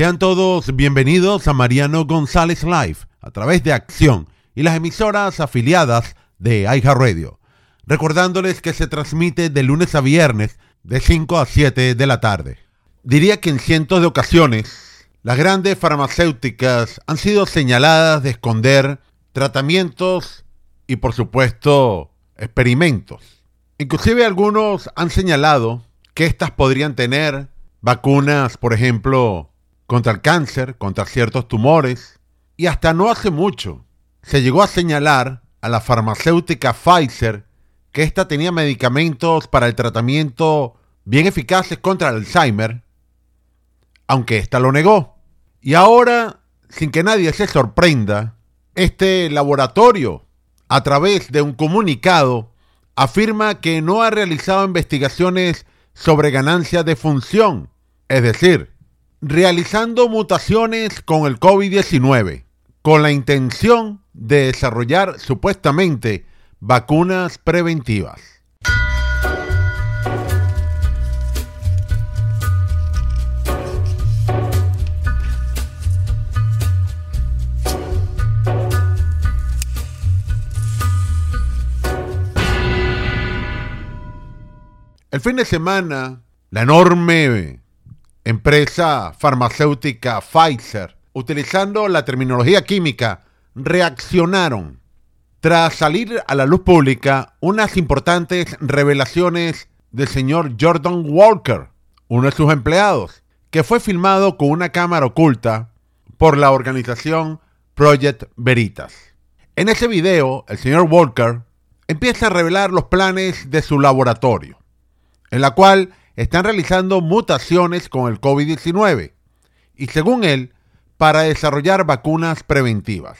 Sean todos bienvenidos a Mariano González Live a través de Acción y las emisoras afiliadas de Radio. Recordándoles que se transmite de lunes a viernes de 5 a 7 de la tarde. Diría que en cientos de ocasiones las grandes farmacéuticas han sido señaladas de esconder tratamientos y por supuesto experimentos. Inclusive algunos han señalado que éstas podrían tener vacunas, por ejemplo, contra el cáncer, contra ciertos tumores, y hasta no hace mucho se llegó a señalar a la farmacéutica Pfizer que ésta tenía medicamentos para el tratamiento bien eficaces contra el Alzheimer, aunque ésta lo negó. Y ahora, sin que nadie se sorprenda, este laboratorio, a través de un comunicado, afirma que no ha realizado investigaciones sobre ganancias de función, es decir, realizando mutaciones con el COVID-19, con la intención de desarrollar supuestamente vacunas preventivas. El fin de semana, la enorme empresa farmacéutica Pfizer, utilizando la terminología química, reaccionaron tras salir a la luz pública unas importantes revelaciones del señor Jordan Walker, uno de sus empleados, que fue filmado con una cámara oculta por la organización Project Veritas. En ese video, el señor Walker empieza a revelar los planes de su laboratorio en la cual están realizando mutaciones con el COVID-19 y según él, para desarrollar vacunas preventivas.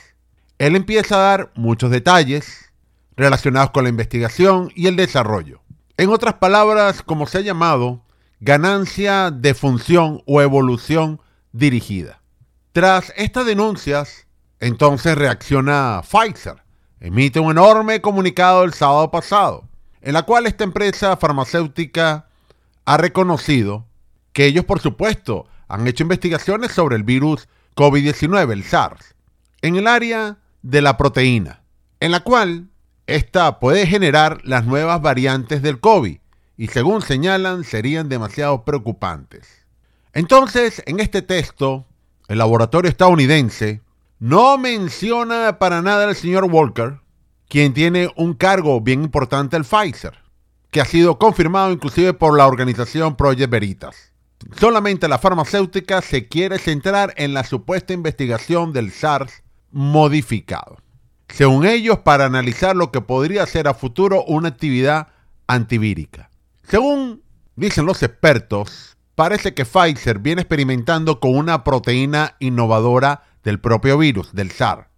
Él empieza a dar muchos detalles relacionados con la investigación y el desarrollo. En otras palabras, como se ha llamado, ganancia de función o evolución dirigida. Tras estas denuncias, entonces reacciona Pfizer. Emite un enorme comunicado el sábado pasado en la cual esta empresa farmacéutica ha reconocido que ellos, por supuesto, han hecho investigaciones sobre el virus COVID-19, el SARS, en el área de la proteína, en la cual esta puede generar las nuevas variantes del COVID y según señalan serían demasiado preocupantes. Entonces, en este texto, el laboratorio estadounidense no menciona para nada al señor Walker, quien tiene un cargo bien importante el Pfizer, que ha sido confirmado inclusive por la organización Project Veritas. Solamente la farmacéutica se quiere centrar en la supuesta investigación del SARS modificado. Según ellos, para analizar lo que podría ser a futuro una actividad antivírica. Según dicen los expertos, parece que Pfizer viene experimentando con una proteína innovadora del propio virus, del SARS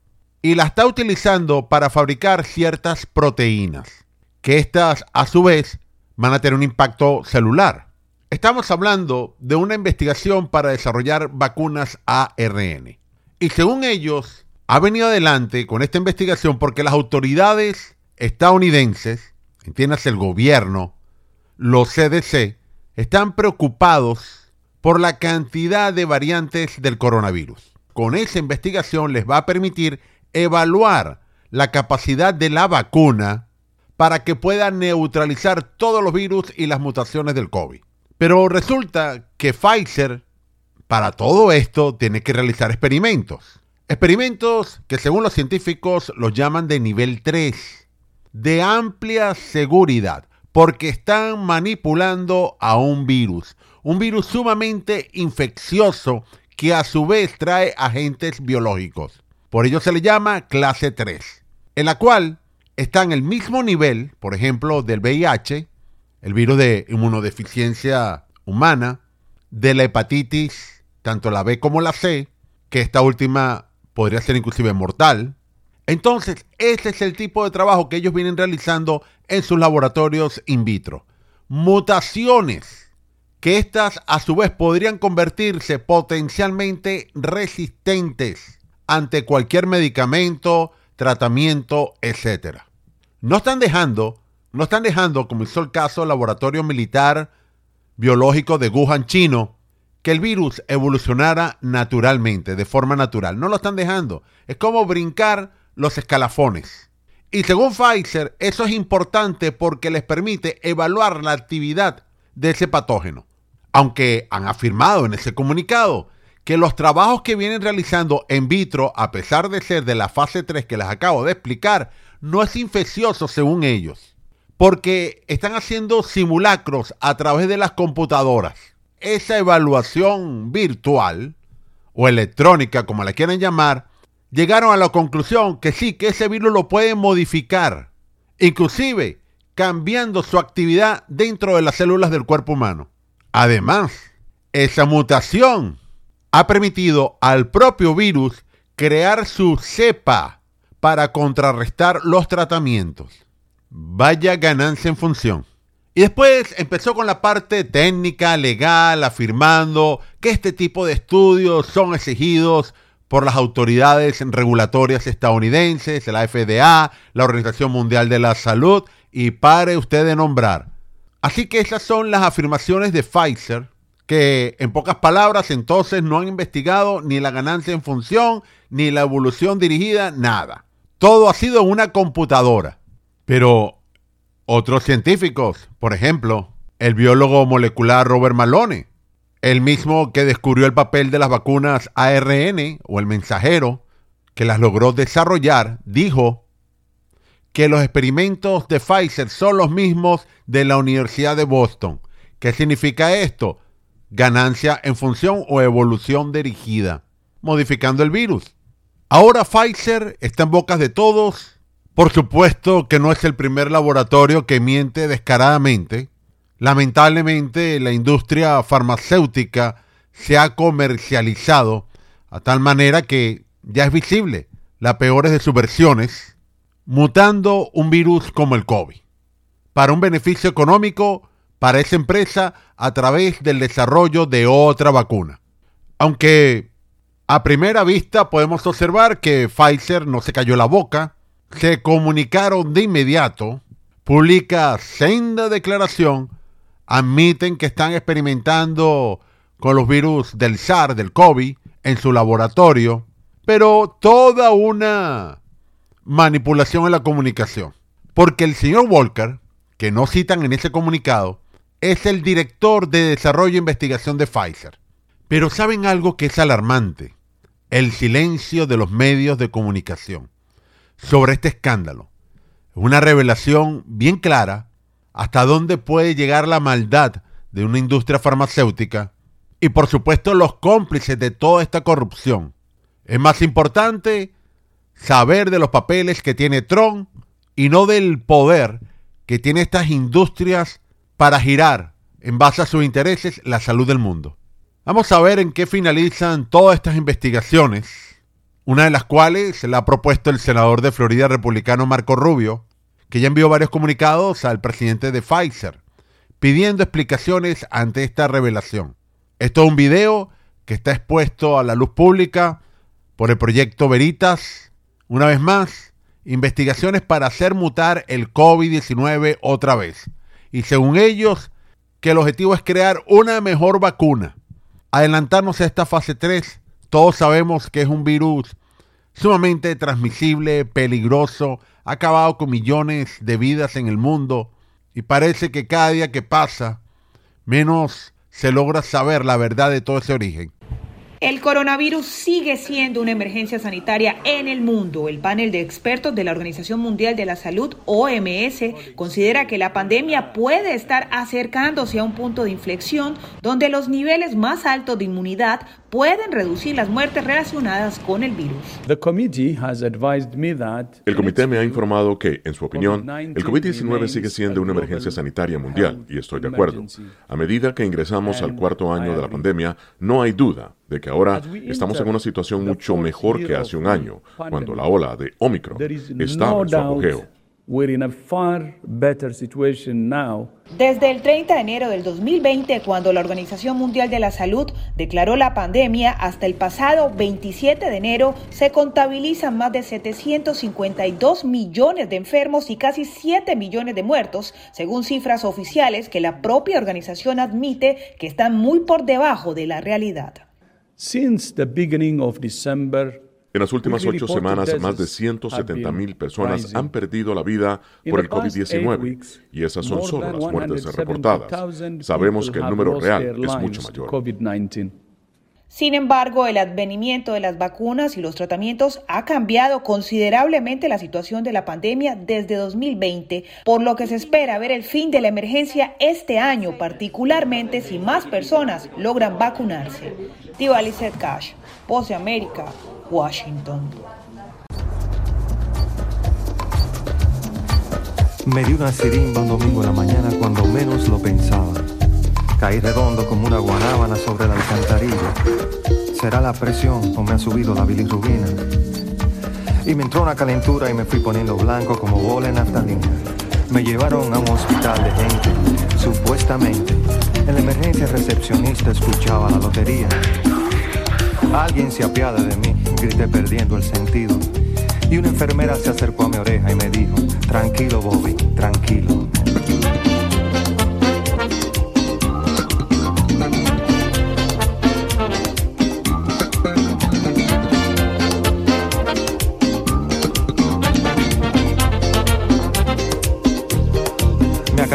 y la está utilizando para fabricar ciertas proteínas, que estas a su vez van a tener un impacto celular. Estamos hablando de una investigación para desarrollar vacunas ARN. Y según ellos, ha venido adelante con esta investigación porque las autoridades estadounidenses, entiendas el gobierno, los CDC, están preocupados por la cantidad de variantes del coronavirus. Con esa investigación les va a permitir evaluar la capacidad de la vacuna para que pueda neutralizar todos los virus y las mutaciones del COVID. Pero resulta que Pfizer, para todo esto, tiene que realizar experimentos. Experimentos que según los científicos los llaman de nivel 3, de amplia seguridad, porque están manipulando a un virus, un virus sumamente infeccioso que a su vez trae agentes biológicos. Por ello se le llama clase 3, en la cual está en el mismo nivel, por ejemplo, del VIH, el virus de inmunodeficiencia humana, de la hepatitis, tanto la B como la C, que esta última podría ser inclusive mortal. Entonces, ese es el tipo de trabajo que ellos vienen realizando en sus laboratorios in vitro. Mutaciones, que estas a su vez podrían convertirse potencialmente resistentes ante cualquier medicamento, tratamiento, etc. No están dejando, no están dejando, como hizo el caso del laboratorio militar biológico de Wuhan chino, que el virus evolucionara naturalmente, de forma natural. No lo están dejando. Es como brincar los escalafones. Y según Pfizer, eso es importante porque les permite evaluar la actividad de ese patógeno. Aunque han afirmado en ese comunicado que los trabajos que vienen realizando en vitro, a pesar de ser de la fase 3 que les acabo de explicar, no es infeccioso según ellos. Porque están haciendo simulacros a través de las computadoras. Esa evaluación virtual o electrónica, como la quieran llamar, llegaron a la conclusión que sí, que ese virus lo pueden modificar, inclusive cambiando su actividad dentro de las células del cuerpo humano. Además, esa mutación ha permitido al propio virus crear su cepa para contrarrestar los tratamientos. Vaya ganancia en función. Y después empezó con la parte técnica, legal, afirmando que este tipo de estudios son exigidos por las autoridades regulatorias estadounidenses, la FDA, la Organización Mundial de la Salud, y pare usted de nombrar. Así que esas son las afirmaciones de Pfizer, que en pocas palabras entonces no han investigado ni la ganancia en función, ni la evolución dirigida, nada. Todo ha sido una computadora. Pero otros científicos, por ejemplo, el biólogo molecular Robert Malone, el mismo que descubrió el papel de las vacunas ARN o el mensajero, que las logró desarrollar, dijo que los experimentos de Pfizer son los mismos de la Universidad de Boston. ¿Qué significa esto? Ganancia en función o evolución dirigida, modificando el virus. Ahora Pfizer está en bocas de todos. Por supuesto que no es el primer laboratorio que miente descaradamente Lamentablemente la industria farmacéutica se ha comercializado a tal manera que ya es visible las peores de sus versiones, mutando un virus como el COVID, para un beneficio económico para esa empresa a través del desarrollo de otra vacuna. Aunque a primera vista podemos observar que Pfizer no se cayó la boca, se comunicaron de inmediato, publica senda declaración admiten que están experimentando con los virus del SARS, del COVID, en su laboratorio, pero toda una manipulación en la comunicación. Porque el señor Walker, que no citan en ese comunicado, es el director de desarrollo e investigación de Pfizer. Pero ¿saben algo que es alarmante? El silencio de los medios de comunicación sobre este escándalo. Es una revelación bien clara hasta dónde puede llegar la maldad de una industria farmacéutica y por supuesto los cómplices de toda esta corrupción. Es más importante saber de los papeles que tiene Trump y no del poder que tiene estas industrias para girar en base a sus intereses la salud del mundo. Vamos a ver en qué finalizan todas estas investigaciones, una de las cuales la ha propuesto el senador de Florida republicano Marco Rubio, que ya envió varios comunicados al presidente de Pfizer pidiendo explicaciones ante esta revelación. Esto es un video que está expuesto a la luz pública por el proyecto Veritas. Una vez más, investigaciones para hacer mutar el COVID-19 otra vez. Y según ellos, que el objetivo es crear una mejor vacuna. Adelantarnos a esta fase 3, todos sabemos que es un virus sumamente transmisible, peligroso, ha acabado con millones de vidas en el mundo y parece que cada día que pasa, menos se logra saber la verdad de todo ese origen. El coronavirus sigue siendo una emergencia sanitaria en el mundo. El panel de expertos de la Organización Mundial de la Salud, OMS, considera que la pandemia puede estar acercándose a un punto de inflexión donde los niveles más altos de inmunidad pueden reducir las muertes relacionadas con el virus. El comité me ha informado que, en su opinión, el COVID-19 sigue siendo una emergencia sanitaria mundial, y estoy de acuerdo. A medida que ingresamos al cuarto año de la pandemia, no hay duda de que ahora estamos en una situación mucho mejor que hace un año, cuando la ola de Omicron estaba en su apogeo. Desde el 30 de enero del 2020, cuando la Organización Mundial de la Salud declaró la pandemia, hasta el pasado 27 de enero se contabilizan más de 752 millones de enfermos y casi 7 millones de muertos, según cifras oficiales que la propia organización admite que están muy por debajo de la realidad. En las últimas ocho semanas, más de 170 mil personas han perdido la vida por el COVID-19 y esas son solo las muertes reportadas. Sabemos que el número real es mucho mayor. Sin embargo, el advenimiento de las vacunas y los tratamientos ha cambiado considerablemente la situación de la pandemia desde 2020, por lo que se espera ver el fin de la emergencia este año, particularmente si más personas logran vacunarse. Set Cash, de América, Washington. Me dio una sirimba domingo en la mañana cuando menos lo pensaba. Caí redondo como una guanábana sobre la alcantarilla. ¿Será la presión o me ha subido la bilirrubina? Y me entró una calentura y me fui poniendo blanco como bola en naftalina. Me llevaron a un hospital de gente, supuestamente. En la emergencia recepcionista escuchaba la lotería. Alguien se apiada de mí, grité perdiendo el sentido. Y una enfermera se acercó a mi oreja y me dijo, tranquilo Bobby, tranquilo.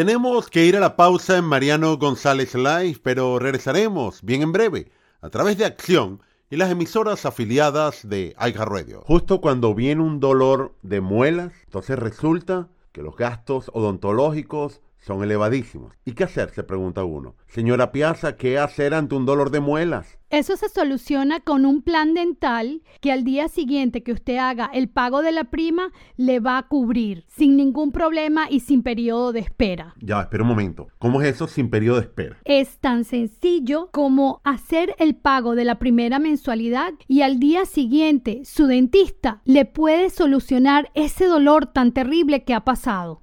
Tenemos que ir a la pausa en Mariano González Live, pero regresaremos bien en breve a través de Acción y las emisoras afiliadas de Aiga Radio. Justo cuando viene un dolor de muelas, entonces resulta que los gastos odontológicos son elevadísimos. ¿Y qué hacer? Se pregunta uno. Señora Piazza, ¿qué hacer ante un dolor de muelas? Eso se soluciona con un plan dental que al día siguiente que usted haga el pago de la prima le va a cubrir sin ningún problema y sin periodo de espera. Ya, espera un momento. ¿Cómo es eso sin periodo de espera? Es tan sencillo como hacer el pago de la primera mensualidad y al día siguiente su dentista le puede solucionar ese dolor tan terrible que ha pasado.